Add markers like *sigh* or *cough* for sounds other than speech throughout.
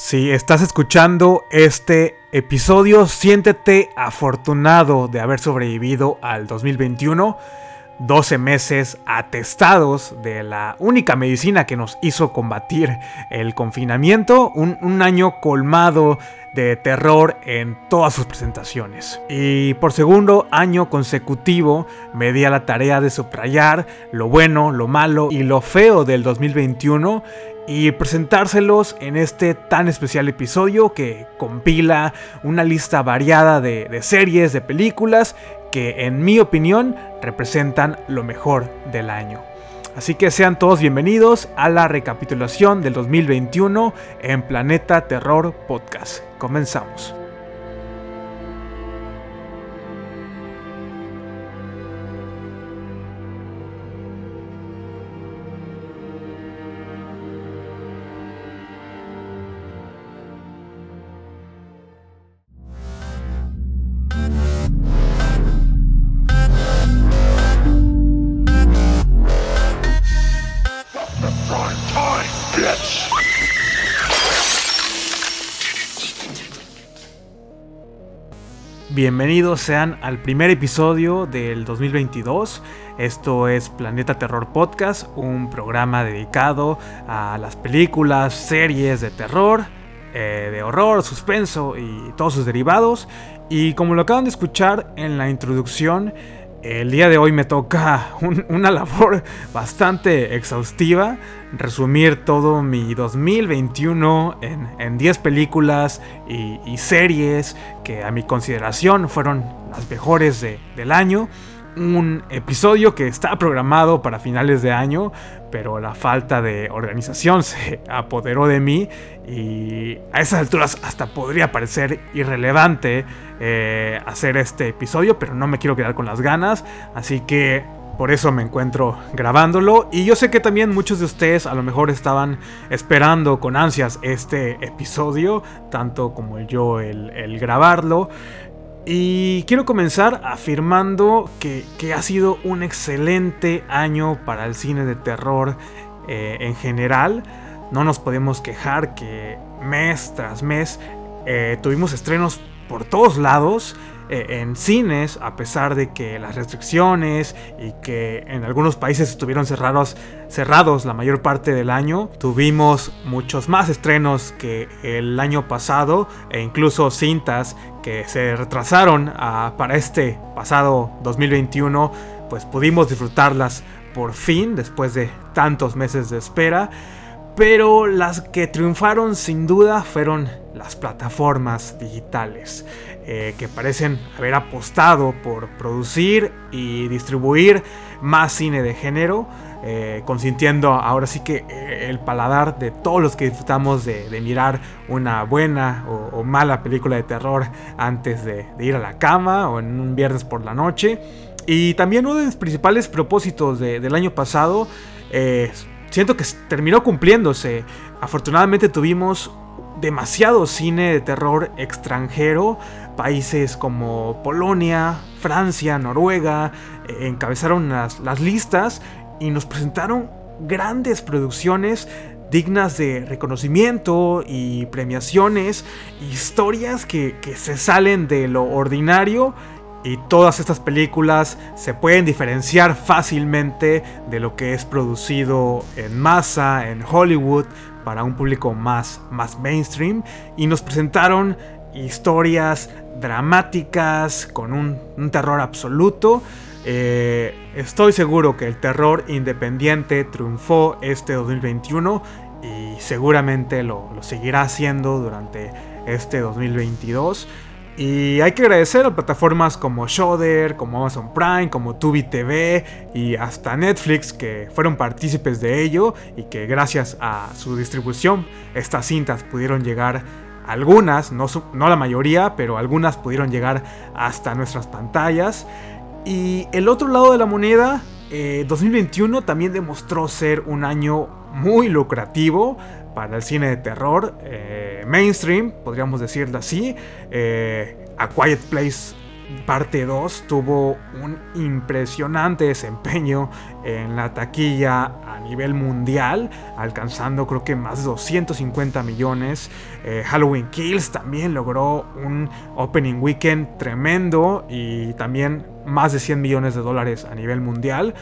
Si estás escuchando este episodio, siéntete afortunado de haber sobrevivido al 2021. 12 meses atestados de la única medicina que nos hizo combatir el confinamiento, un, año colmado de terror en todas sus presentaciones. Y por segundo año consecutivo me di a la tarea de subrayar lo bueno, lo malo y lo feo del 2021 y presentárselos en este tan especial episodio que compila una lista variada de, series, de películas que en mi opinión representan lo mejor del año. Así que sean todos bienvenidos a la recapitulación del 2021 en Planeta Terror Podcast. Comenzamos. Bienvenidos sean al primer episodio del 2022. Esto es Planeta Terror Podcast, un programa dedicado a las películas, series de terror, eh, de horror, suspenso y todos sus derivados. Y como lo acaban de escuchar en la introducción, el día de hoy me toca una labor bastante exhaustiva, resumir todo mi 2021 en, 10 películas y, series que a mi consideración fueron las mejores del año un episodio que está programado para finales de año, pero la falta de organización *laughs* se apoderó de mí y a esas alturas hasta podría parecer irrelevante eh, hacer este episodio, pero no me quiero quedar con las ganas, así que por eso me encuentro grabándolo y yo sé que también muchos de ustedes a lo mejor estaban esperando con ansias este episodio, tanto como yo el grabarlo. Y quiero comenzar afirmando que, ha sido un excelente año para el cine de terror eh, en general. No nos podemos quejar que mes tras mes eh, tuvimos estrenos por todos lados. Eh, en cines, a pesar de que las restricciones y que en algunos países estuvieron cerrados, cerrados la mayor parte del año, tuvimos muchos más estrenos que el año pasado e incluso cintas que se retrasaron para este pasado 2021, pues pudimos disfrutarlas por fin después de tantos meses de espera. Pero las que triunfaron sin duda fueron las plataformas digitales. Eh, que parecen haber apostado por producir y distribuir más cine de género, eh, consintiendo ahora sí que eh, el paladar de todos los que disfrutamos de, mirar una buena o, mala película de terror antes de, ir a la cama o en un viernes por la noche. Y también uno de los principales propósitos del año pasado, siento que terminó cumpliéndose. Afortunadamente tuvimos demasiado cine de terror extranjero. Países como Polonia, Francia, Noruega eh, encabezaron las, listas y nos presentaron grandes producciones dignas de reconocimiento y premiaciones, historias que, que, se salen de lo ordinario y todas estas películas se pueden diferenciar fácilmente de lo que es producido en masa, en Hollywood, para un público más, más mainstream y nos presentaron historias dramáticas con un, terror absoluto. Eh, estoy seguro que el terror independiente triunfó este 2021 y seguramente lo, lo seguirá haciendo durante este 2022. Y hay que agradecer a plataformas como Shudder, como Amazon Prime, como Tubi TV y hasta Netflix que fueron partícipes de ello y que gracias a su distribución estas cintas pudieron llegar algunas, no, no la mayoría, pero algunas pudieron llegar hasta nuestras pantallas. Y el otro lado de la moneda, 2021 eh, también demostró ser un año muy lucrativo para el cine de terror eh, mainstream, podríamos decirlo así. Eh, A Quiet Place parte 2 tuvo un impresionante desempeño en la taquilla a nivel mundial, alcanzando creo que más de 250 millones. Eh, Halloween Kills también logró un opening weekend tremendo y también más de 100 millones de dólares a nivel mundial.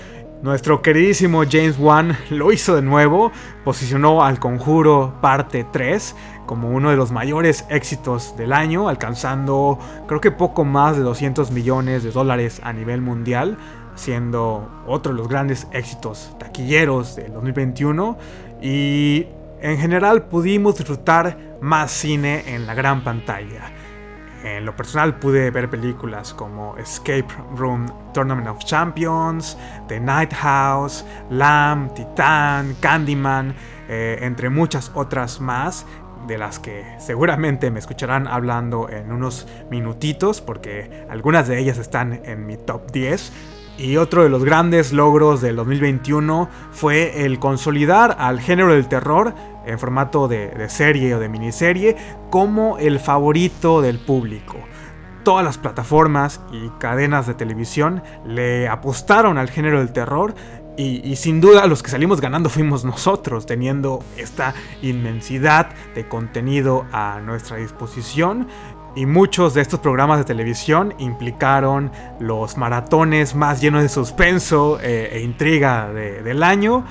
Nuestro queridísimo James Wan lo hizo de nuevo, posicionó al Conjuro parte 3 como uno de los mayores éxitos del año, alcanzando creo que poco más de 200 millones de dólares a nivel mundial, siendo otro de los grandes éxitos taquilleros del 2021 y en general pudimos disfrutar más cine en la gran pantalla. En lo personal pude ver películas como Escape Room Tournament of Champions, The Night House, Lamb, Titan, Candyman, eh, entre muchas otras más de las que seguramente me escucharán hablando en unos minutitos porque algunas de ellas están en mi top 10. Y otro de los grandes logros del 2021 fue el consolidar al género del terror en formato de, serie o de miniserie como el favorito del público todas las plataformas y cadenas de televisión le apostaron al género del terror y, sin duda los que salimos ganando fuimos nosotros, teniendo esta inmensidad de contenido a nuestra disposición. Y muchos de estos programas de televisión implicaron los maratones más llenos de suspenso eh, e intriga del año.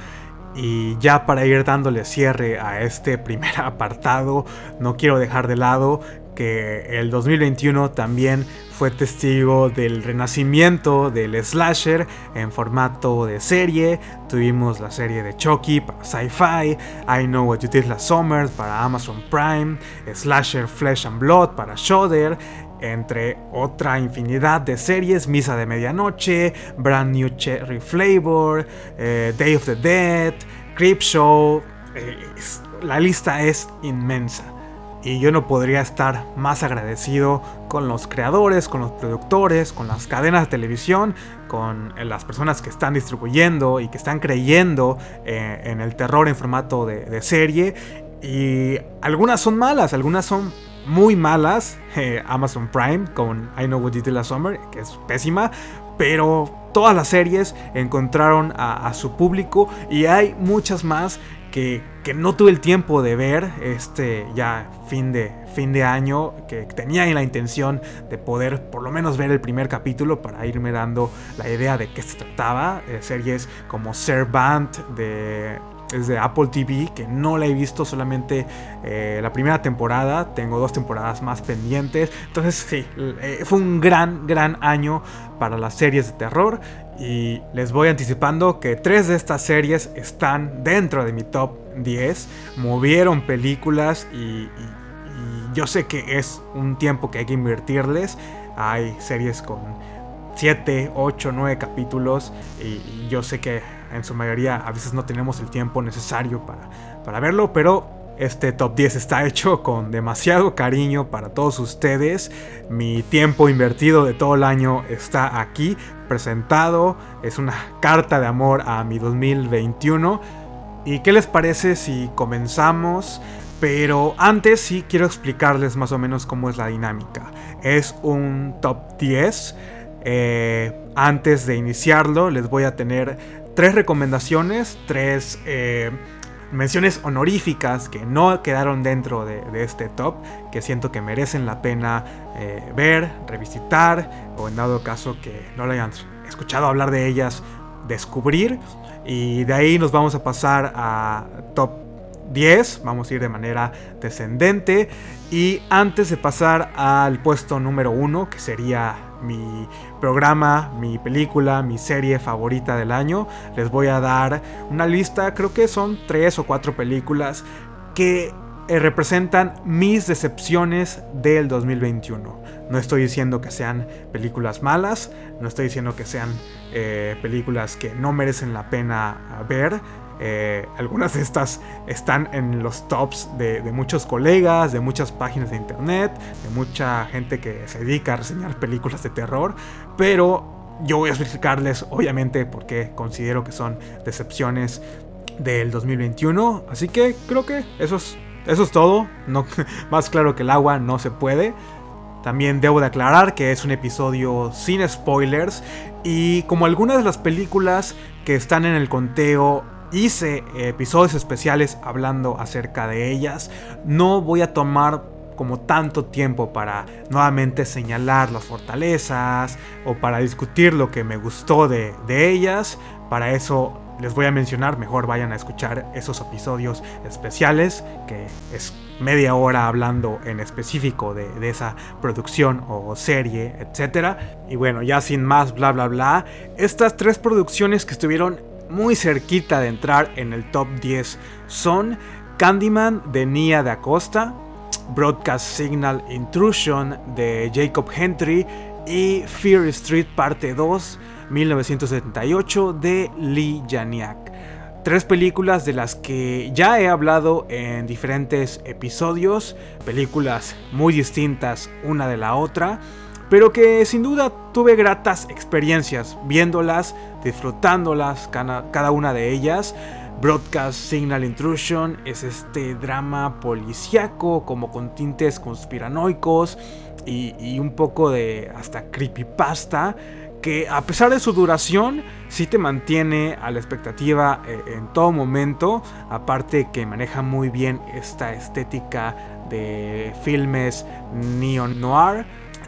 Y ya para ir dándole cierre a este primer *laughs* apartado, no quiero dejar de lado que el 2021 también fue testigo del renacimiento del slasher en formato de serie. Tuvimos la serie de Chucky para Sci-Fi, I Know What You Did Last Summer para Amazon Prime, Slasher Flesh and Blood para Shudder, entre otra infinidad de series, Misa de Medianoche, Brand New Cherry Flavor, eh, Day of the Dead, Creepshow. Eh, la lista es inmensa y yo no podría estar más agradecido con los creadores, con los productores, con las cadenas de televisión, con eh, las personas que están distribuyendo y que están creyendo en el terror en formato de, serie. Y algunas son malas, algunas son muy malas. Eh, Amazon Prime con I Know What You Did Last Summer, que es pésima, pero todas las series encontraron a, su público y hay muchas más que, no tuve el tiempo de ver este ya fin de, fin de año, que tenía la intención de poder por lo menos ver el primer capítulo para irme dando la idea de qué se trataba. Eh, series como Servant de es de Apple TV, que no la he visto solamente eh, la primera temporada, tengo dos temporadas más pendientes, entonces sí, eh, fue un gran, gran año para las series de terror. Y les voy anticipando que tres de estas series están dentro de mi top 10, movieron películas y, yo sé que es un tiempo que hay que invertirles, hay series con 7, 8, 9 capítulos y yo sé que en su mayoría a veces no tenemos el tiempo necesario para, para verlo, pero este top 10 está hecho con demasiado cariño para todos ustedes. Mi tiempo invertido de todo el año está aquí presentado. Es una carta de amor a mi 2021. ¿Y qué les parece si comenzamos? Pero antes sí quiero explicarles más o menos cómo es la dinámica. Es un top 10. Eh, antes de iniciarlo les voy a tener tres recomendaciones, tres eh, menciones honoríficas que no quedaron dentro de, este top, que siento que merecen la pena eh, ver, revisitar, o en dado caso que no lo hayan escuchado hablar de ellas, descubrir. Y de ahí nos vamos a pasar a top 10, vamos a ir de manera descendente. Y antes de pasar al puesto número 1, que sería mi programa, mi película, mi serie favorita del año. Les voy a dar una lista, creo que son tres o cuatro películas que eh, representan mis decepciones del 2021. No estoy diciendo que sean películas malas, no estoy diciendo que sean eh, películas que no merecen la pena ver, eh, algunas de estas están en los tops de, muchos colegas, de muchas páginas de internet, de mucha gente que se dedica a reseñar películas de terror, pero yo voy a explicarles obviamente por qué considero que son decepciones del 2021, así que creo que eso es, eso es todo, *laughs* más claro que el agua no se puede. También debo de aclarar que es un episodio sin spoilers y como algunas de las películas que están en el conteo hice episodios especiales hablando acerca de ellas, no voy a tomar como tanto tiempo para nuevamente señalar las fortalezas o para discutir lo que me gustó de, ellas. Para eso les voy a mencionar, mejor vayan a escuchar esos episodios especiales, que es media hora hablando en específico de, de, esa producción o serie, etc. Y bueno, ya sin más bla bla bla, estas tres producciones que estuvieron muy cerquita de entrar en el top 10 son Candyman de Nia de Acosta, Broadcast Signal Intrusion de Jacob Henry y Fear Street Parte 2 1978 de Lee Janiak. Tres películas de las que ya he hablado en diferentes episodios, películas muy distintas una de la otra, pero que sin duda tuve gratas experiencias viéndolas, disfrutándolas, cada una de ellas. Broadcast Signal Intrusion es este drama policíaco como con tintes conspiranoicos y, un poco de hasta creepypasta que a pesar de su duración sí te mantiene a la expectativa eh, en todo momento, aparte que maneja muy bien esta estética de filmes neon noir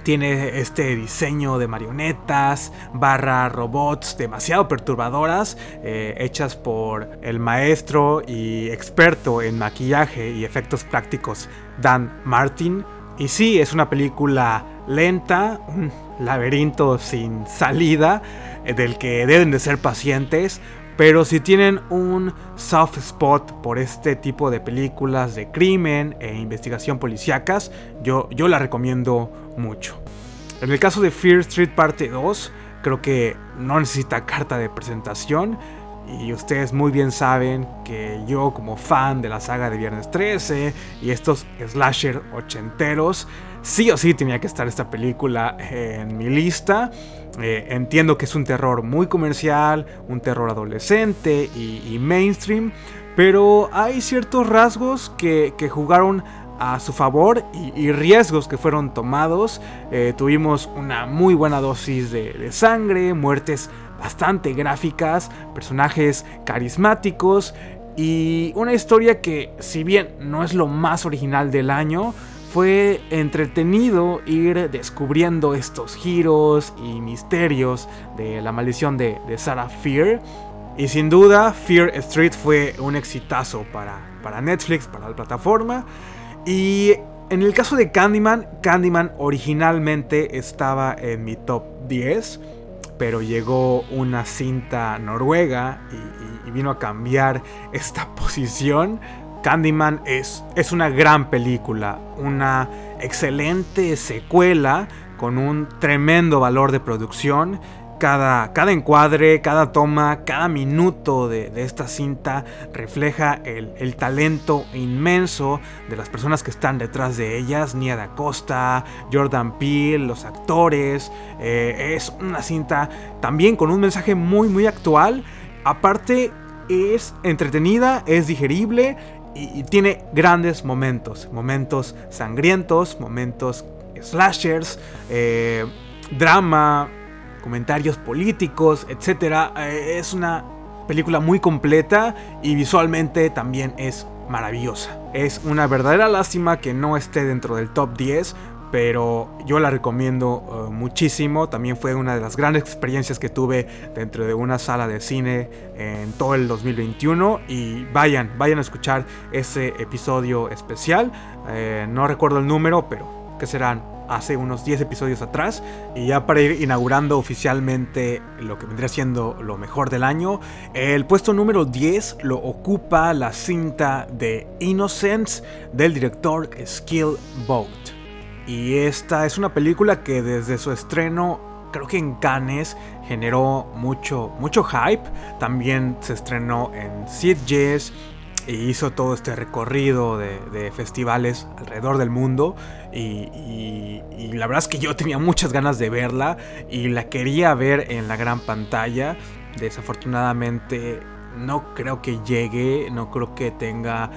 tiene este diseño de marionetas, barra robots demasiado perturbadoras, eh, hechas por el maestro y experto en maquillaje y efectos prácticos Dan Martin. Y sí, es una película lenta, un laberinto sin salida, eh, del que deben de ser pacientes, pero si tienen un soft spot por este tipo de películas de crimen e investigación policíacas, yo, yo la recomiendo mucho. En el caso de Fear Street Parte 2, creo que no necesita carta de presentación. Y ustedes muy bien saben que yo como fan de la saga de Viernes 13 y estos slasher ochenteros, sí o sí tenía que estar esta película en mi lista. Eh, entiendo que es un terror muy comercial, un terror adolescente y, mainstream, pero hay ciertos rasgos que, jugaron a su favor y, riesgos que fueron tomados. Eh, tuvimos una muy buena dosis de, sangre, muertes bastante gráficas, personajes carismáticos y una historia que si bien no es lo más original del año, fue entretenido ir descubriendo estos giros y misterios de la maldición de, Sarah Fear. Y sin duda, Fear Street fue un exitazo para, para Netflix, para la plataforma. Y en el caso de Candyman, Candyman originalmente estaba en mi top 10, pero llegó una cinta noruega y, y vino a cambiar esta *laughs* posición. Candyman es, es una gran película, una excelente secuela con un tremendo valor de producción. Cada, cada, encuadre, cada toma, cada minuto de, esta cinta refleja el, talento inmenso de las personas que están detrás de ellas. Nia da Costa, Jordan Peele, los actores. Eh, es una cinta también con un mensaje muy muy actual. Aparte es entretenida, es digerible y, tiene grandes momentos, momentos sangrientos, momentos slashers, eh, drama, comentarios políticos, etc. Eh, es una película muy completa y visualmente también es maravillosa. Es una verdadera lástima que no esté dentro del top 10 pero yo la recomiendo eh, muchísimo. También fue una de las grandes experiencias que tuve dentro de una sala de cine en todo el 2021. Y vayan, vayan a escuchar ese episodio especial. Eh, no recuerdo el número, pero que serán hace unos 10 episodios atrás. Y ya para ir inaugurando oficialmente lo que vendría siendo lo mejor del año, el puesto número 10 lo ocupa la cinta de Innocence del director Skill Boat. Y esta es una película que desde su estreno, creo que en Cannes, generó mucho, mucho hype. También se estrenó en Sitges y hizo todo este recorrido de, festivales alrededor del mundo. Y, la verdad es que yo tenía muchas ganas de verla y la quería ver en la gran pantalla. Desafortunadamente no creo que llegue, no creo que tenga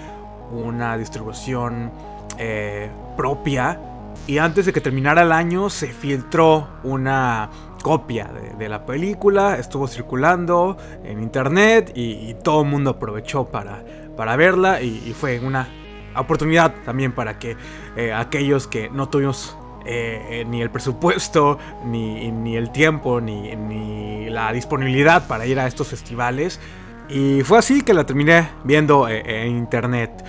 una distribución eh, propia y antes de que terminara el año se filtró una copia de, la película, estuvo circulando en internet y, todo el mundo aprovechó para, para verla y, fue una oportunidad también para que eh, aquellos que no tuvimos eh, eh, ni el presupuesto, ni, el tiempo, ni, la disponibilidad para ir a estos festivales. Y fue así que la terminé viendo en internet.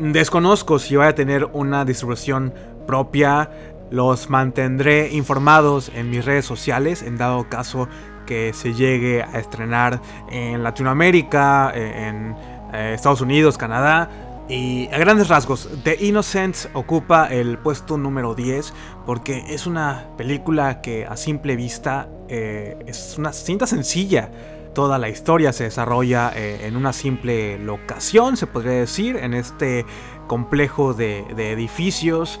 Desconozco si va a tener una distribución propia. Los mantendré informados en mis redes sociales en dado caso que se llegue a estrenar en Latinoamérica, en Estados Unidos, Canadá. Y a grandes rasgos, The Innocents ocupa el puesto número 10 porque es una película que a simple vista eh, es una cinta sencilla. Toda la historia se desarrolla eh, en una simple locación, se podría decir, en este complejo de, edificios.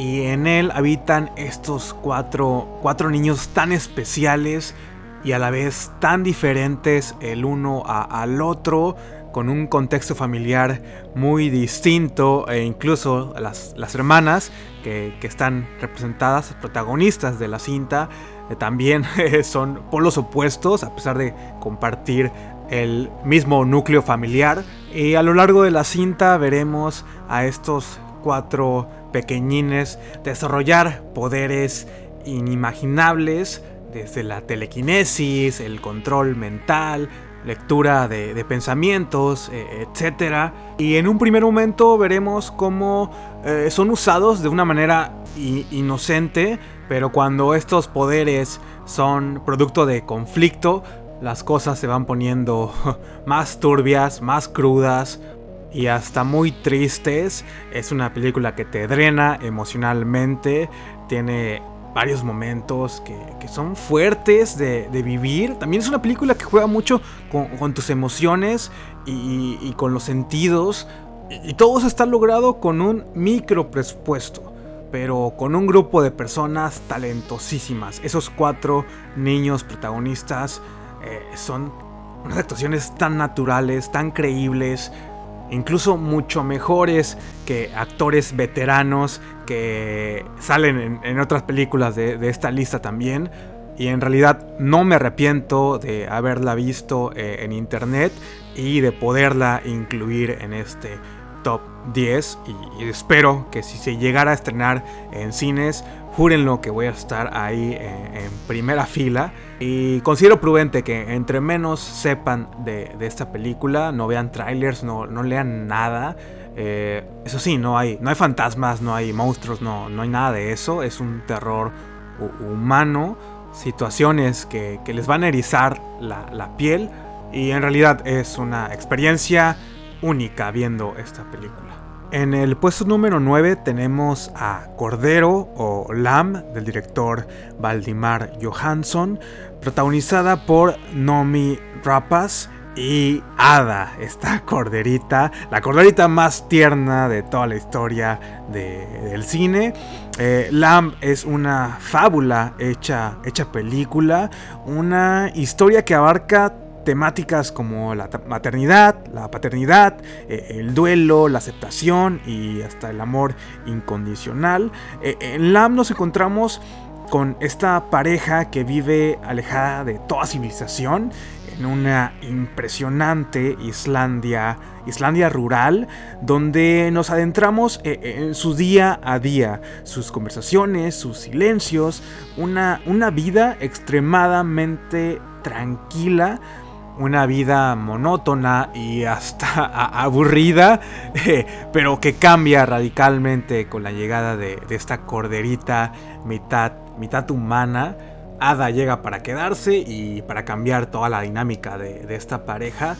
Y en él habitan estos cuatro, cuatro niños tan especiales y a la vez tan diferentes el uno al otro con un contexto familiar muy distinto e incluso las, las hermanas que, están representadas, protagonistas de la cinta, eh, también *laughs* son polos opuestos a pesar de compartir el mismo núcleo familiar. Y a lo largo de la cinta veremos a estos cuatro pequeñines desarrollar poderes inimaginables desde la telequinesis, el control mental, lectura de, pensamientos, eh, etc. Y en un primer momento veremos cómo eh, son usados de una manera inocente, pero cuando estos poderes son producto de conflicto, las cosas se van poniendo *laughs* más turbias, más crudas y hasta muy tristes. Es una película que te drena emocionalmente, tiene varios momentos que, son fuertes de, vivir. También es una película que juega mucho con, tus emociones y, con los sentidos. Y, todo eso está logrado con un micro presupuesto. Pero con un grupo de personas talentosísimas. Esos cuatro niños protagonistas eh, son unas actuaciones tan naturales, tan creíbles, incluso mucho mejores que actores veteranos que salen en, otras películas de, esta lista también. Y en realidad no me arrepiento de haberla visto eh, en internet y de poderla incluir en este top 10. Y, espero que si se llegara a estrenar en cines, júrenlo que voy a estar ahí en primera fila. Y considero prudente que entre menos sepan de, esta película, no vean trailers, no, no lean nada. Eh, eso sí, no hay, no hay fantasmas, no hay monstruos, no, no hay nada de eso. Es un terror humano, situaciones que, les van a erizar la, la piel. Y en realidad es una experiencia única viendo esta película. En el puesto número 9 tenemos a Cordero o Lam del director Valdimar Johansson, protagonizada por Nomi Rapace y Ada, esta corderita, la corderita más tierna de toda la historia del cine. Eh, Lamb es una fábula hecha, hecha película, una historia que abarca temáticas como la maternidad, la paternidad, eh, el duelo, la aceptación y hasta el amor incondicional. Eh, en Lamb nos encontramos con esta pareja que vive alejada de toda civilización en una impresionante Islandia, Islandia rural, donde nos adentramos eh, en su día a día, sus conversaciones, sus silencios, una, una vida extremadamente tranquila, una vida monótona y hasta *laughs* aburrida, eh, pero que cambia radicalmente con la llegada de, esta corderita mitad, mitad humana. Ada llega para quedarse y para cambiar toda la dinámica de, esta pareja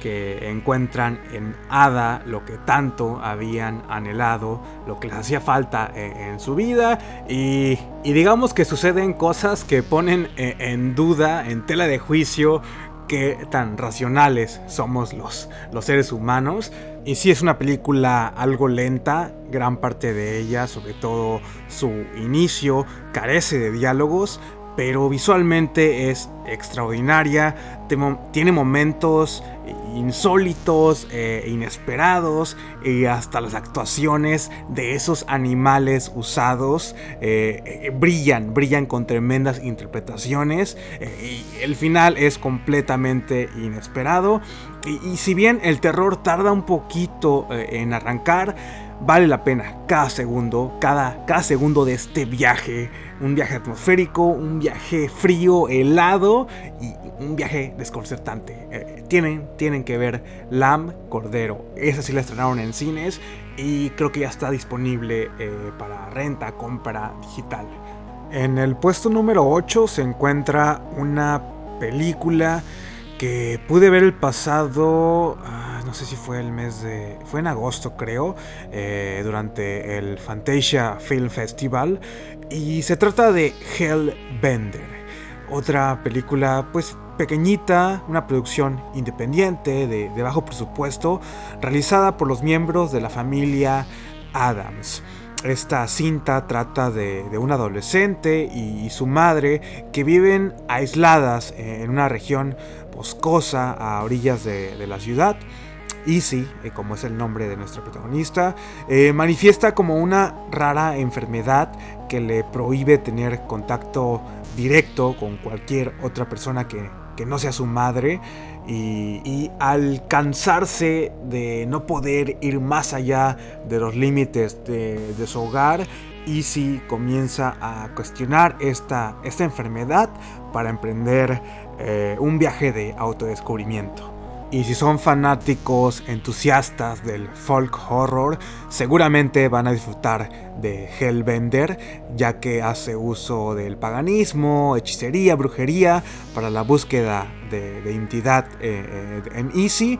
que encuentran en Ada lo que tanto habían anhelado, lo que les hacía falta en, su vida y, digamos que suceden cosas que ponen eh, en duda, en tela de juicio qué tan racionales somos los, los seres humanos. Y si es una película algo lenta, gran parte de ella, sobre todo su inicio, carece de diálogos, pero visualmente es extraordinaria, tiene momentos insólitos, e inesperados y hasta las actuaciones de esos animales usados brillan, brillan con tremendas interpretaciones y el final es completamente inesperado y, si bien el terror tarda un poquito en arrancar, vale la pena cada segundo, cada, cada segundo de este viaje. Un viaje atmosférico, un viaje frío, helado y un viaje desconcertante. Eh, tienen, tienen que ver Lam Cordero. Esa sí la estrenaron en cines y creo que ya está disponible eh, para renta, compra digital. En el puesto número 8 se encuentra una película que pude ver el pasado, ah, no sé si fue el mes de, fue en agosto creo, eh, durante el Fantasia Film Festival, y se trata de Hellbender, otra película pues pequeñita, una producción independiente de, bajo presupuesto, realizada por los miembros de la familia Adams. Esta cinta trata de, un adolescente y, su madre que viven aisladas en una región boscosa a orillas de, la ciudad. Easy, eh, como es el nombre de nuestra protagonista, eh, manifiesta como una rara enfermedad que le prohíbe tener contacto directo con cualquier otra persona que, que no sea su madre y, al cansarse de no poder ir más allá de los límites de, su hogar, Easy comienza a cuestionar esta, esta enfermedad para emprender eh, un viaje de autodescubrimiento. Y si son fanáticos entusiastas del folk horror, seguramente van a disfrutar de Hellbender, ya que hace uso del paganismo, hechicería, brujería para la búsqueda de, identidad eh, eh, en Easy.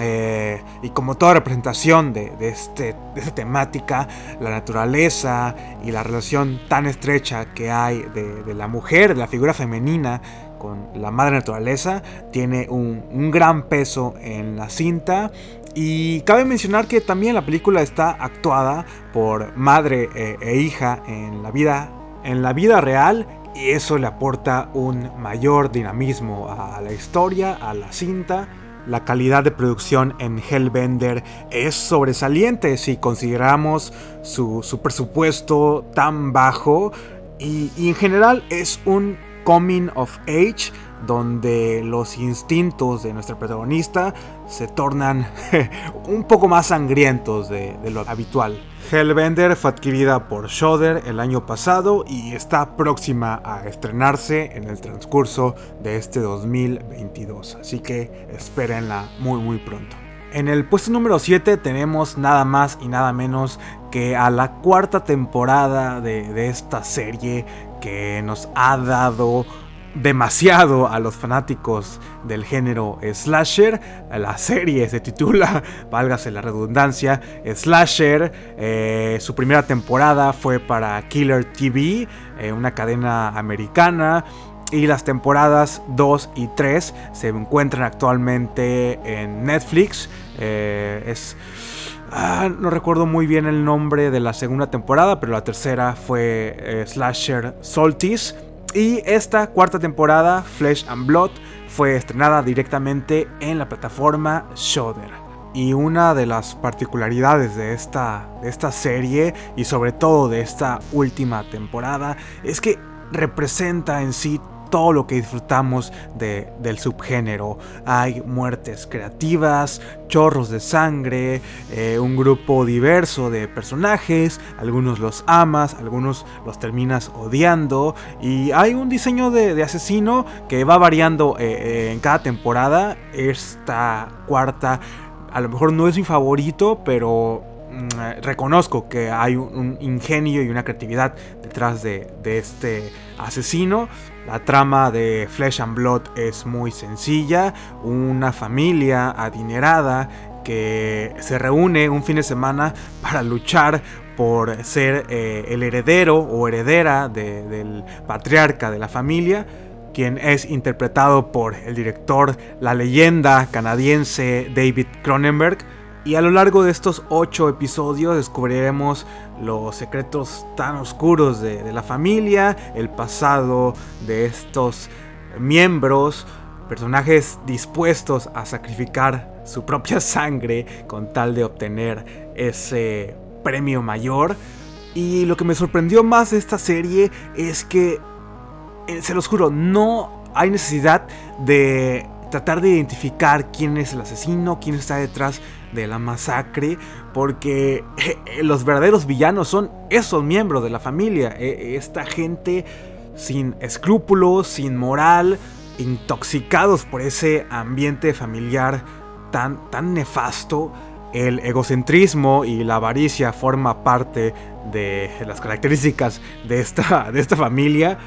Eh, y como toda representación de, este, de esta temática, la naturaleza y la relación tan estrecha que hay de, de la mujer, de la figura femenina con la madre naturaleza, tiene un, gran peso en la cinta. Y cabe mencionar que también la película está actuada por madre e, e hija en la vida, en la vida real y eso le aporta un mayor dinamismo a la historia, a la cinta. La calidad de producción en Hellbender es sobresaliente si consideramos su, presupuesto tan bajo y en general es un coming of age, donde los instintos de nuestra protagonista se tornan *laughs* un poco más sangrientos de, lo habitual. Hellbender fue adquirida por Shudder el año pasado y está próxima a estrenarse en el transcurso de este 2022, así que espérenla muy muy pronto. En el puesto número 7 tenemos nada más y nada menos que a la cuarta temporada de, de esta serie que nos ha dado demasiado a los fanáticos del género slasher. La serie se titula, *laughs* válgase la redundancia, Slasher. Eh, su primera temporada fue para Killer TV, eh, una cadena americana. Y las temporadas 2 y 3 se encuentran actualmente en Netflix. Eh, es Ah, no recuerdo muy bien el nombre de la segunda temporada, pero la tercera fue eh, Slasher Salties. Y esta cuarta temporada, Flesh and Blood, fue estrenada directamente en la plataforma Shudder. Y una de las particularidades de esta, de esta serie y sobre todo de esta última temporada es que representa en sí todo lo que disfrutamos del subgénero. Hay muertes creativas, chorros de sangre, eh, un grupo diverso de personajes, algunos los amas, algunos los terminas odiando y hay un diseño de, asesino que va variando eh, eh, en cada temporada. Esta cuarta a lo mejor no es mi favorito, pero mm, reconozco que hay un, ingenio y una creatividad detrás de, de este asesino. La trama de Flesh and Blood es muy sencilla, una familia adinerada que se reúne un fin de semana *laughs* para luchar por ser eh, el heredero o heredera del patriarca de la familia, quien es interpretado por el director, la leyenda canadiense David Cronenberg. Y a lo largo de estos ocho episodios descubriremos los secretos tan oscuros de, la familia, el pasado de estos miembros, personajes dispuestos a sacrificar su propia *laughs* sangre con tal de obtener ese premio mayor. Y lo que me sorprendió más de esta serie es que, eh, se los juro, no hay necesidad de tratar de identificar quién es el asesino, quién está detrás de la masacre, porque eh, los verdaderos villanos son esos miembros de la familia, eh, esta gente sin escrúpulos, sin moral, intoxicados por ese ambiente familiar tan, tan nefasto. El egocentrismo y la avaricia forma parte de las características de esta, de esta familia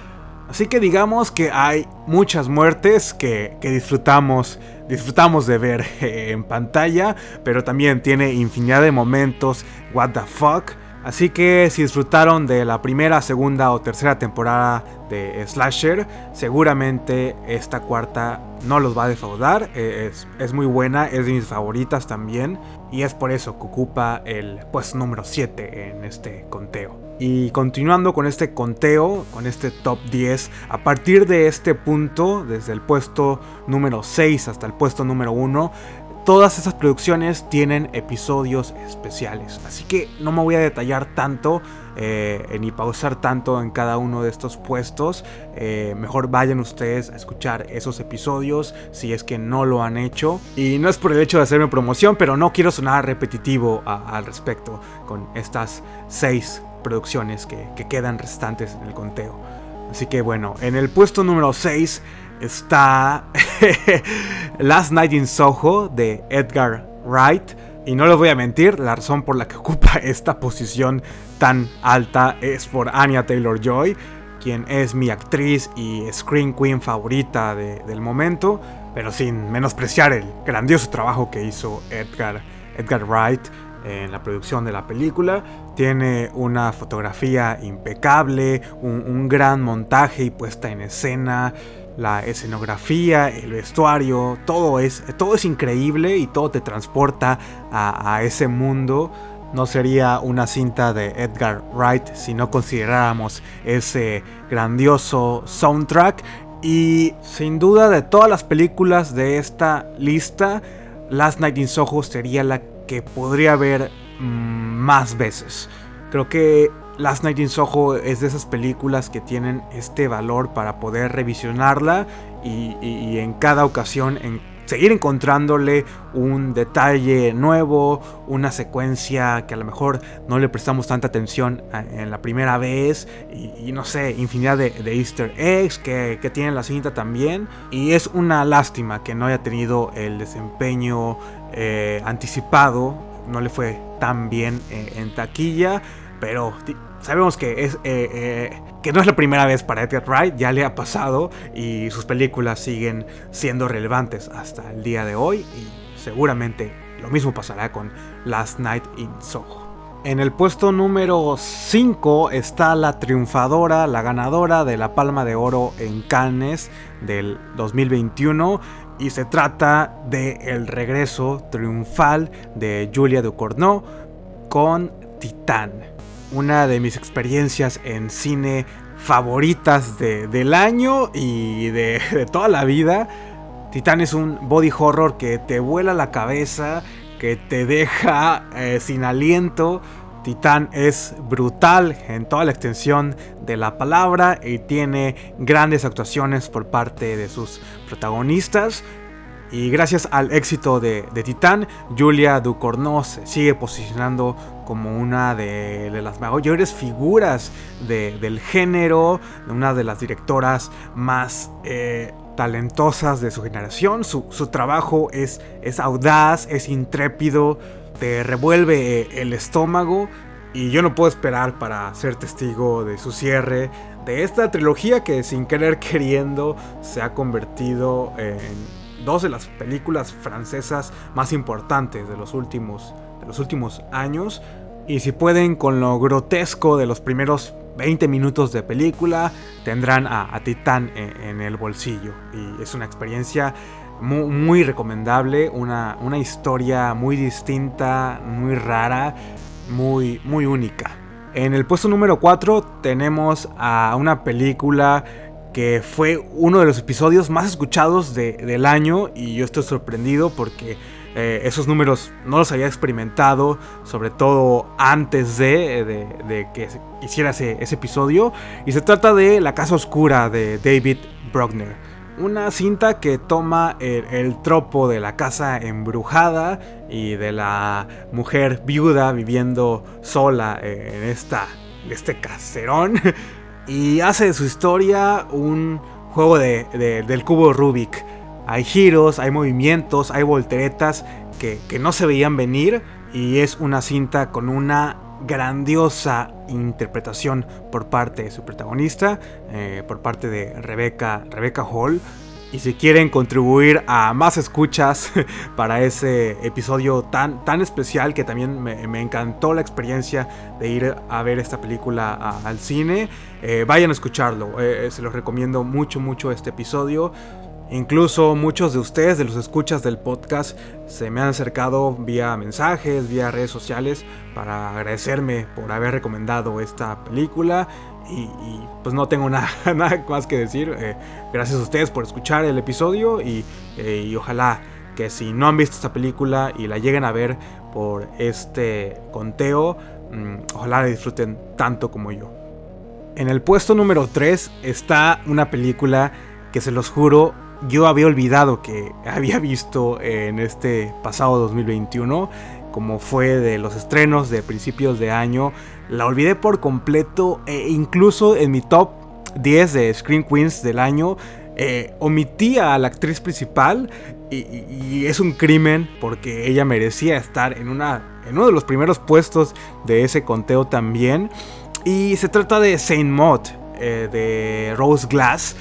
Así que digamos que hay muchas muertes que, disfrutamos, disfrutamos de ver *laughs* en pantalla, pero también tiene infinidad de momentos, what the fuck. Así que si disfrutaron de la primera, segunda o tercera temporada de Slasher, seguramente esta cuarta no los va a defraudar. E, es, es, muy buena, es de mis favoritas también. Y es por eso que ocupa el puesto número 7 en este conteo. Y continuando con este conteo, con este top 10, a partir de este punto, desde el puesto número 6 hasta el puesto número 1, todas esas producciones tienen episodios especiales. Así que no me voy a detallar tanto eh, ni pausar tanto en cada uno de estos puestos. Eh, mejor vayan ustedes a escuchar esos episodios si es que no lo han hecho. Y no es por el hecho de hacerme promoción, pero no quiero sonar repetitivo al respecto con estas seis producciones que, quedan restantes en el conteo. Así que bueno, en el puesto número 6 está *laughs* Last Night in Soho de Edgar Wright. Y no les voy a mentir, la razón por la que ocupa *laughs* esta posición tan alta es por Anya Taylor Joy, quien es mi actriz y screen queen favorita del momento, pero sin menospreciar el grandioso trabajo que hizo Edgar, Edgar Wright en la producción de la película. Tiene una fotografía impecable, un, gran montaje y puesta en escena, la escenografía, el vestuario, todo es, todo es increíble y todo te transporta a, a ese mundo. No sería una cinta de Edgar Wright si no consideráramos ese grandioso soundtrack. Y sin duda de todas las películas de esta lista, Last Night in Soho sería la que podría ver mm, más veces. Creo que Last Night in Soho es de esas películas que tienen este valor para poder revisionarla y, en cada ocasión en seguir encontrándole un detalle nuevo, una secuencia que a lo mejor no le prestamos tanta atención en la primera vez y, no sé, infinidad de, easter eggs que, que, tiene la cinta también y es una lástima que no haya tenido el desempeño eh, anticipado, no le fue tan bien eh, en taquilla, pero sabemos que, es, eh, que no es la primera vez para Edgar Wright, ya le ha pasado y sus películas siguen siendo relevantes hasta el día de hoy y seguramente lo mismo pasará con Last Night in Soho. En el puesto número 5 está la triunfadora, la ganadora de la Palma de Oro en Cannes del 2021 y se trata de el regreso triunfal de Julia Ducournau con Titán, una de mis experiencias en cine favoritas del año y *laughs* de, toda la vida. Titán es un body horror que te vuela la cabeza, que te deja eh, sin aliento. Titán es brutal en toda la extensión de la palabra y tiene grandes actuaciones por parte de sus protagonistas. Y gracias al éxito de, Titán, Julia Ducournau se sigue posicionando como una de, las mayores figuras del género, una de las directoras más eh, talentosas de su generación. Su, trabajo es, es audaz, es intrépido, te revuelve eh, el estómago y yo no puedo esperar para ser testigo de su cierre, de esta trilogía que sin querer *laughs* queriendo se ha convertido en dos de las películas francesas más importantes de los últimos, de los últimos años. Y si pueden con lo grotesco de los primeros 20 minutos de película, tendrán a, Titán en, el bolsillo. Y es una experiencia muy, recomendable, una, una, historia muy distinta, muy rara, muy, muy única. En el puesto número 4 tenemos a una película que fue uno de los episodios más escuchados del año y yo estoy sorprendido porque Eh, esos números no los había experimentado, sobre todo antes de, que hiciera ese, episodio. Y se trata de La Casa Oscura de David Bruckner. Una cinta que toma el, tropo de la casa embrujada y de la mujer viuda viviendo sola en esta, este caserón. *laughs* Y hace de su historia un juego del cubo Rubik. Hay giros, hay movimientos, hay volteretas que, no se veían venir y es una cinta con una grandiosa interpretación por parte de su protagonista, eh, por parte de Rebecca, Hall. Y si quieren contribuir a más escuchas *laughs* para ese episodio tan, tan especial que también me, encantó la experiencia de ir a ver esta película al cine, eh, vayan a escucharlo. Eh, se los recomiendo mucho, mucho este episodio. Incluso muchos de ustedes, de los escuchas del podcast, se me han acercado vía mensajes, vía redes sociales, para agradecerme por haber recomendado esta película. Y, pues no tengo *laughs* nada, más que decir. Eh, gracias a ustedes por escuchar el episodio y, eh, y ojalá que si no han visto esta película y la lleguen a ver por este conteo, mm, ojalá la disfruten tanto como yo. En el puesto número 3 está una película que se los juro yo había olvidado que *laughs* había visto en este pasado 2021, como fue de los estrenos de principios de año, la olvidé por completo e incluso en mi top 10 de Screen Queens del año eh, omitía a la actriz principal y, es un crimen porque ella merecía estar en, una, en uno de los primeros puestos de ese conteo también. Y se trata de Saint Maud, eh, de Rose Glass,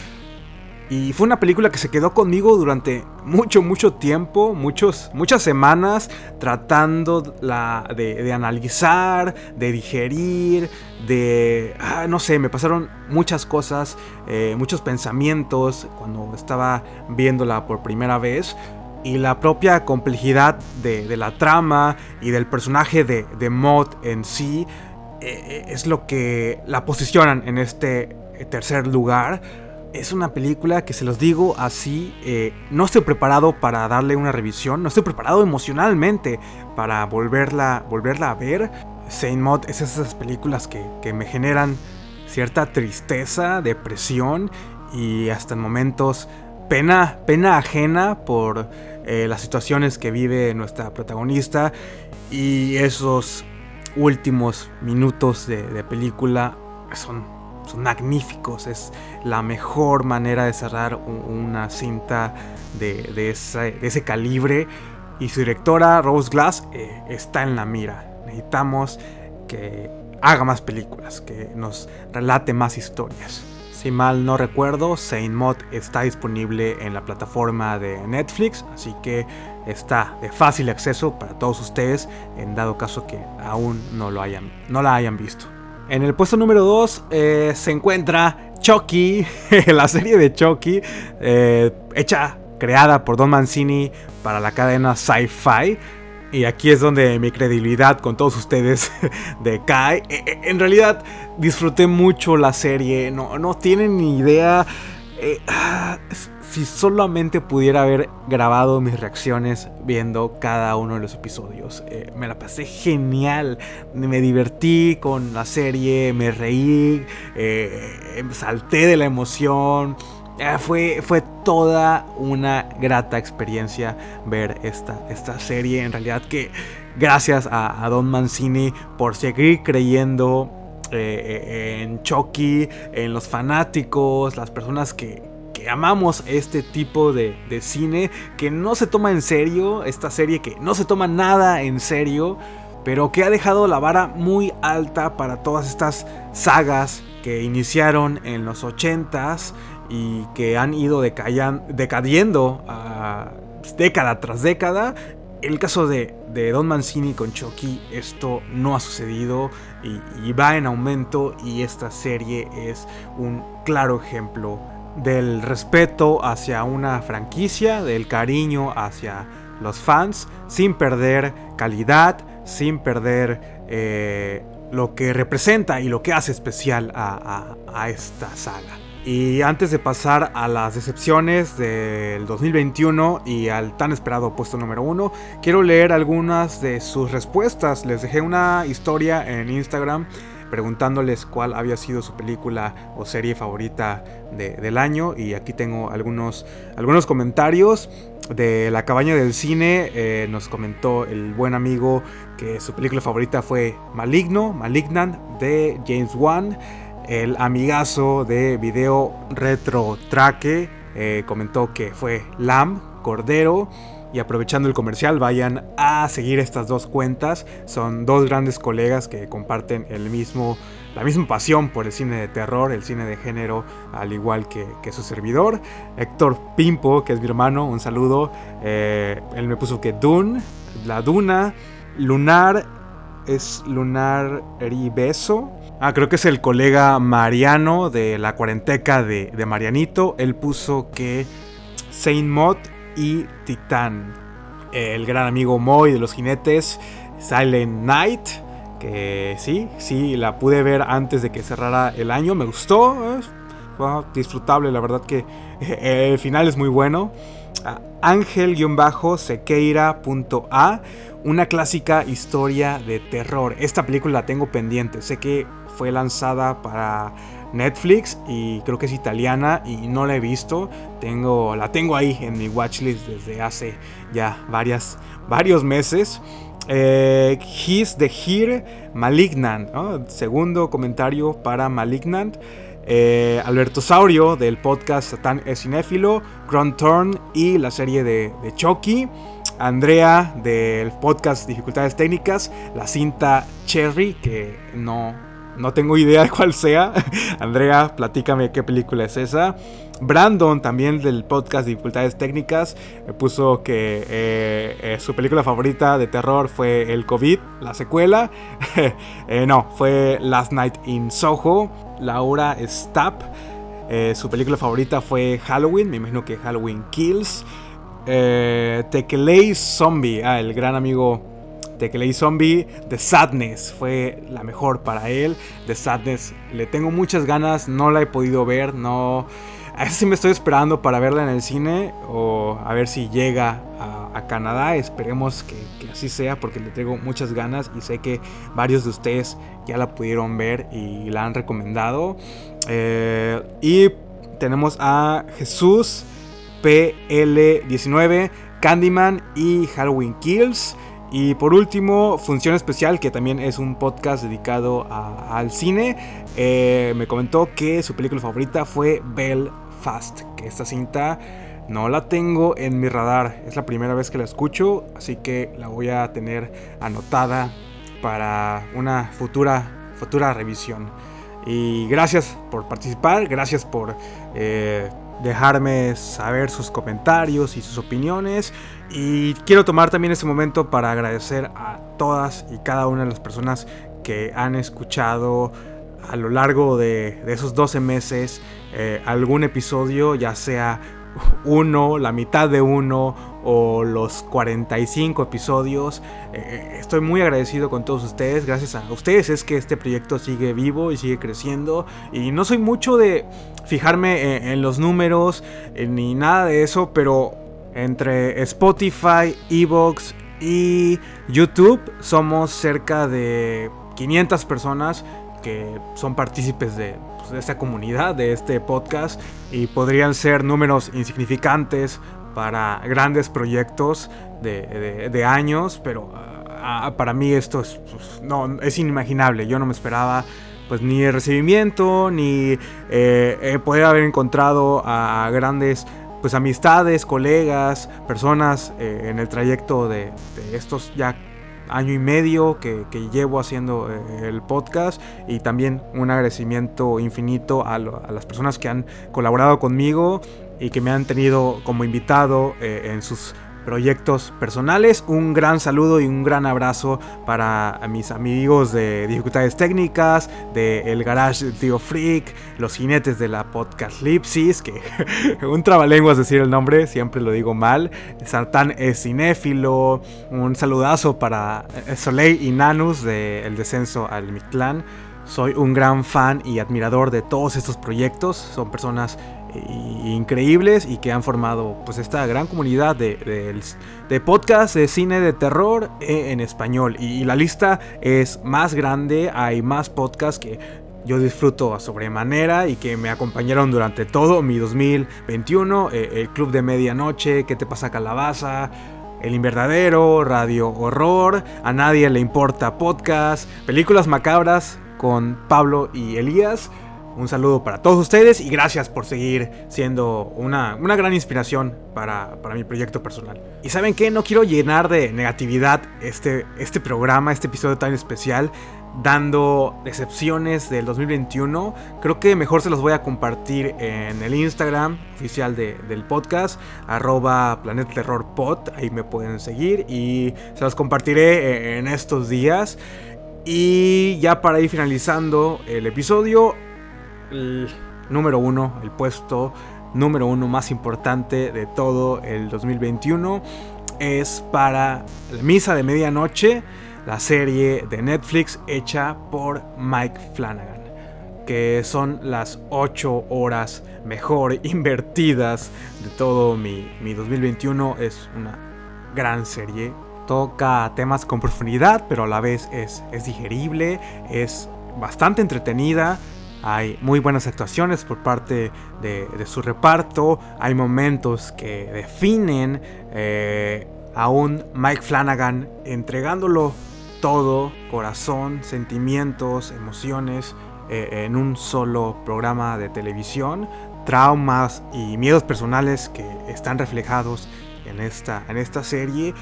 y fue una película que se quedó conmigo durante mucho, mucho tiempo, muchos, muchas semanas, tratando la, de, analizar, de digerir, de... Ah, no sé, me pasaron muchas cosas, eh, muchos pensamientos cuando estaba viéndola por primera vez. Y la propia complejidad de, la trama y del personaje de, de Maud en sí eh, eh, es lo que la posicionan en este tercer lugar es una película que se los digo así, eh, no estoy preparado para darle una revisión, no estoy preparado emocionalmente para volverla, volverla a ver. Saint Maud es esas películas que, me generan cierta tristeza, depresión y hasta en momentos pena, pena ajena por eh, las situaciones que vive nuestra protagonista y esos últimos minutos de, de película son son magníficos, es la mejor manera de cerrar una cinta de, ese, calibre. Y su directora, Rose Glass, eh, está en la mira. Necesitamos que haga más películas, que nos relate más historias. Si mal no recuerdo, Saint Maud está disponible en la plataforma de Netflix, así que está de fácil acceso para todos ustedes en dado caso que aún no, lo hayan, no la hayan visto. En el puesto número 2 eh, se encuentra Chucky, *laughs* la serie de Chucky, eh, hecha, creada por Don Mancini para la cadena Sci-Fi. Y aquí es donde mi credibilidad con todos ustedes *laughs* decae. E, e, en realidad disfruté mucho la serie, no, no tienen ni idea. Eh, ah, si solamente pudiera haber grabado mis reacciones viendo cada uno de los episodios. Eh, me la pasé genial, me divertí con la serie, me reí, eh, salté de la emoción. Eh, fue, fue toda una grata experiencia ver esta, esta serie. En realidad que gracias a Don Mancini por seguir creyendo en Chucky, en los fanáticos, las personas que, amamos este tipo de, cine que no se toma en serio, esta serie que no se toma nada en serio, pero que ha dejado la vara muy alta para todas estas sagas que iniciaron en los 80s y que han ido decayendo a década tras década. En el caso de, Don Mancini con Chucky, esto no ha sucedido y va en aumento y esta serie es un claro ejemplo del respeto hacia una franquicia, del cariño hacia los fans, sin perder calidad, sin perder eh, lo que representa y lo que hace especial a, esta saga. Y antes de pasar a las decepciones del 2021 y al tan esperado puesto número uno, quiero leer algunas de sus respuestas. Les dejé una historia en Instagram preguntándoles cuál había sido su película o serie favorita del año y aquí tengo algunos, algunos comentarios de la cabaña del cine eh, nos comentó el buen amigo que su película favorita fue Maligno, Malignant de James Wan. El amigazo de video retro traque eh, comentó que fue Lamb, Cordero. Y aprovechando el comercial, vayan a seguir estas dos cuentas. Son dos grandes colegas que comparten el mismo, la misma pasión por el cine de terror, el cine de género, al igual que, su servidor. Héctor Pimpo, que es mi hermano, un saludo. Eh, él me puso que Dune, La Duna, Lunar, es Lunar Beso. Ah, creo que es el colega Mariano de la cuarenteca de, de Marianito. Él puso que Saint Mod y Titán. El gran amigo Moy de los jinetes, Silent Night, que sí, sí, la pude ver antes de que cerrara el año, me gustó, eh, fue disfrutable, la verdad que el final es muy bueno. Ángel-sequeira.a, una clásica historia de terror. Esta película la tengo pendiente, sé que fue lanzada para Netflix y creo que es italiana y no la he visto. Tengo, la tengo ahí en mi watchlist desde hace ya varias, varios meses. Eh, He's the Here Malignant. Segundo comentario para Malignant. Eh, Alberto Saurio del podcast Satan es cinéfilo. Grand Turn y la serie de, de Chucky. Andrea del podcast Dificultades Técnicas. La cinta Cherry que no, no tengo idea de cuál sea. *laughs* Andrea, platícame qué película es esa. Brandon, también del podcast Dificultades Técnicas, me puso que eh, eh, su película favorita de terror fue El COVID, la secuela. *laughs* Eh, no, fue Last Night in Soho. Laura Stapp, su película favorita fue Halloween, me imagino que Halloween Kills. Eh, Zombie, ah, el gran amigo que leí Zombie, The Sadness fue la mejor para él. The Sadness le tengo muchas ganas, no la he podido ver, no... A si me estoy esperando para verla en el cine o a ver si llega a, Canadá. Esperemos que, así sea porque le tengo muchas ganas y sé que varios de ustedes ya la pudieron ver y la han recomendado. Eh, y tenemos a Jesús PL19, Candyman y Halloween Kills. Y por último, Función Especial, que también es un podcast dedicado al cine, eh, me comentó que su película favorita fue Belfast, que esta cinta no la tengo en mi radar, es la primera vez que la escucho, así que la voy a tener anotada para una futura, futura revisión. Y gracias por participar, gracias por... Eh, dejarme saber sus comentarios y sus opiniones. Y quiero tomar también este momento para agradecer a todas y cada una de las personas que han escuchado a lo largo de, esos 12 meses eh, algún episodio, ya sea uno, la mitad de uno o los 45 episodios. Eh, estoy muy agradecido con todos ustedes. Gracias a ustedes es que este proyecto sigue vivo y sigue creciendo. Y no soy mucho de fijarme en, los números eh, ni nada de eso, pero entre Spotify, Evox y YouTube somos cerca de 500 personas que son partícipes de de esta comunidad, de este podcast, y podrían ser números insignificantes para grandes proyectos de, años, pero ah, ah, para mí esto es, pues, no, es inimaginable. Yo no me esperaba pues ni el recibimiento, ni eh, poder haber encontrado a, grandes pues amistades, colegas, personas eh, en el trayecto de, de estos ya año y medio que, llevo haciendo eh, el podcast y también un agradecimiento infinito a, las personas que han colaborado conmigo y que me han tenido como invitado eh, en sus proyectos personales. Un gran saludo y un gran abrazo para mis amigos de Dificultades Técnicas, de El Garage Tío Freak, los jinetes de la podcast Lipsis, que *laughs* un trabalenguas decir el nombre, siempre lo digo mal. Sartán es cinéfilo. Un saludazo para Soleil y Nanus de El Descenso al Mictlán soy un gran fan y admirador de todos estos proyectos. Son personas increíbles y que han formado pues esta gran comunidad de, de, de podcast de cine de terror en español. Y, la lista es más grande hay más podcasts que yo disfruto a sobremanera y que me acompañaron durante todo mi 2021 eh, el club de medianoche qué te pasa calabaza el Inverdadero, Radio Horror, A Nadie Le Importa Podcast, Películas Macabras con Pablo y Elías, un saludo para todos ustedes y gracias por seguir siendo una, gran inspiración para, mi proyecto personal. Y saben que no quiero llenar de negatividad este, este programa, este episodio tan especial, dando decepciones del 2021. Creo que mejor se los voy a compartir en el Instagram oficial del podcast, arroba ahí me pueden seguir y se los compartiré en estos días. Y ya para ir finalizando el episodio, el número uno, el puesto número uno más importante de todo el 2021 es para La Misa de Medianoche, la serie de Netflix hecha por Mike Flanagan, que son las 8 horas mejor *laughs* invertidas de todo mi, 2021. Es una gran serie. Toca temas con profundidad, pero a la vez es, es digerible, es bastante entretenida hay muy buenas actuaciones por parte de, su reparto. Hay momentos que definen eh, a un Mike Flanagan entregándolo todo, corazón, sentimientos, emociones, eh, en un solo programa de televisión. Traumas y miedos personales que están reflejados en esta, en esta serie.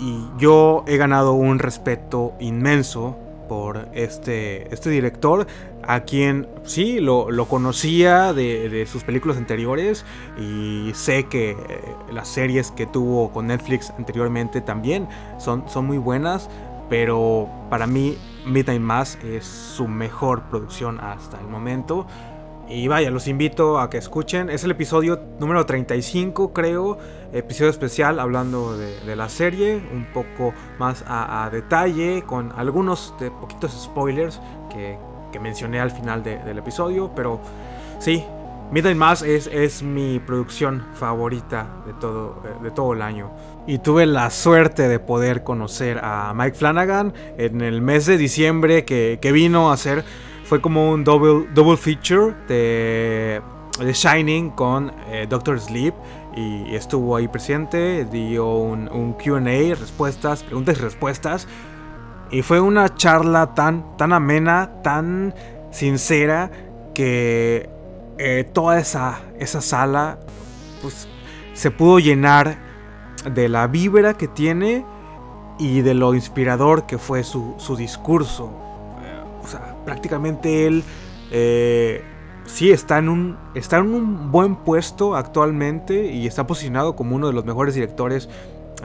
y yo he ganado un respeto inmenso por este, este director, a quien sí lo, conocía de, sus películas anteriores y sé que eh, las series que tuvo con Netflix anteriormente también son, son muy buenas, pero para mí Midnight Mass es su mejor producción hasta el momento. Y vaya, los invito a que escuchen. Es el episodio número 35, creo. Episodio especial hablando de, la serie. Un poco más a, detalle. Con algunos de poquitos spoilers que, mencioné al final del episodio. Pero sí, Midnight Mass es, es mi producción favorita de todo, de todo el año. Y tuve la suerte de poder conocer a Mike Flanagan en el mes de diciembre que, que vino a hacer fue como un double, double feature de, The Shining con eh, Doctor Sleep y estuvo ahí presente, dio un, un QA, respuestas, preguntas y respuestas. Y fue una charla tan, tan amena, tan sincera, que eh, toda esa, esa sala pues, se pudo llenar de la vibra que tiene y de lo inspirador que fue su, su discurso prácticamente él eh, sí está en, un, está en un buen puesto actualmente y está posicionado como uno de los mejores directores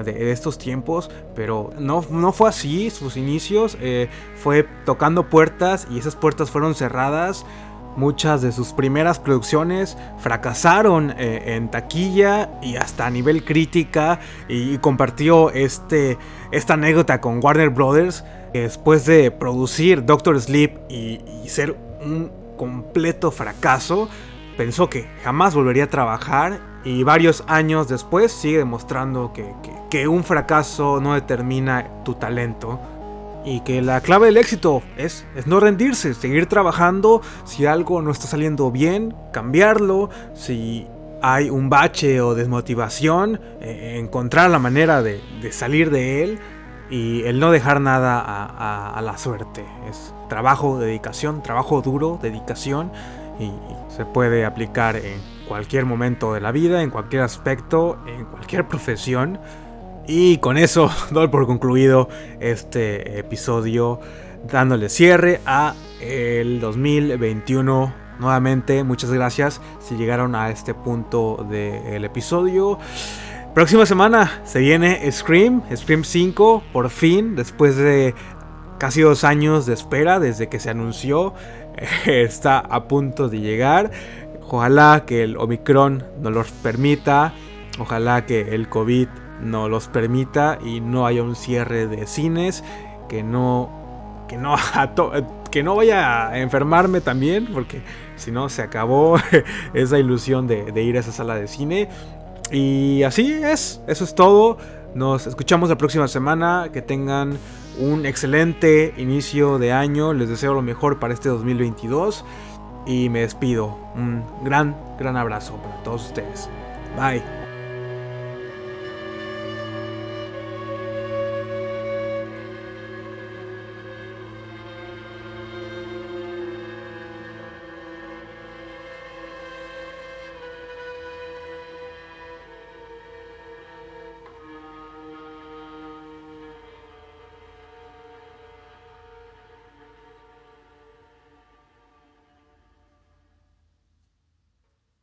de, estos tiempos, pero no, no, fue así, sus inicios eh, fue tocando puertas y esas puertas fueron cerradas. Muchas de sus primeras producciones fracasaron eh, en taquilla y hasta a nivel crítica y, compartió este, esta anécdota con Warner Brothers después de producir Doctor Sleep y, ser un completo fracaso, pensó que jamás volvería a trabajar y varios años después sigue demostrando que, un fracaso no determina tu talento y que la clave del éxito es, no rendirse, seguir trabajando, si algo no está saliendo bien, cambiarlo, si hay un bache o desmotivación, eh, encontrar la manera de salir de él y el no dejar nada a, la suerte. Es trabajo, dedicación, trabajo duro, dedicación y, se puede aplicar en cualquier momento de la vida, en cualquier aspecto, en cualquier profesión. Y con eso *laughs* doy por concluido este episodio dándole cierre a el 2021 nuevamente muchas gracias si llegaron a este punto del episodio Próxima semana se viene Scream, Scream 5, por fin, después de casi dos años de espera desde que se anunció, *laughs* está a punto de llegar. Ojalá que el Omicron nos los permita, ojalá que el COVID no los permita y no haya un cierre de cines, que no, que no, *laughs* que no vaya a enfermarme también, porque si no se acabó *laughs* esa ilusión de, de ir a esa sala de cine. Y así es, eso es todo. Nos escuchamos la próxima semana. Que tengan un excelente inicio de año. Les deseo lo mejor para este 2022. Y me despido. Un gran, gran abrazo para todos ustedes. Bye.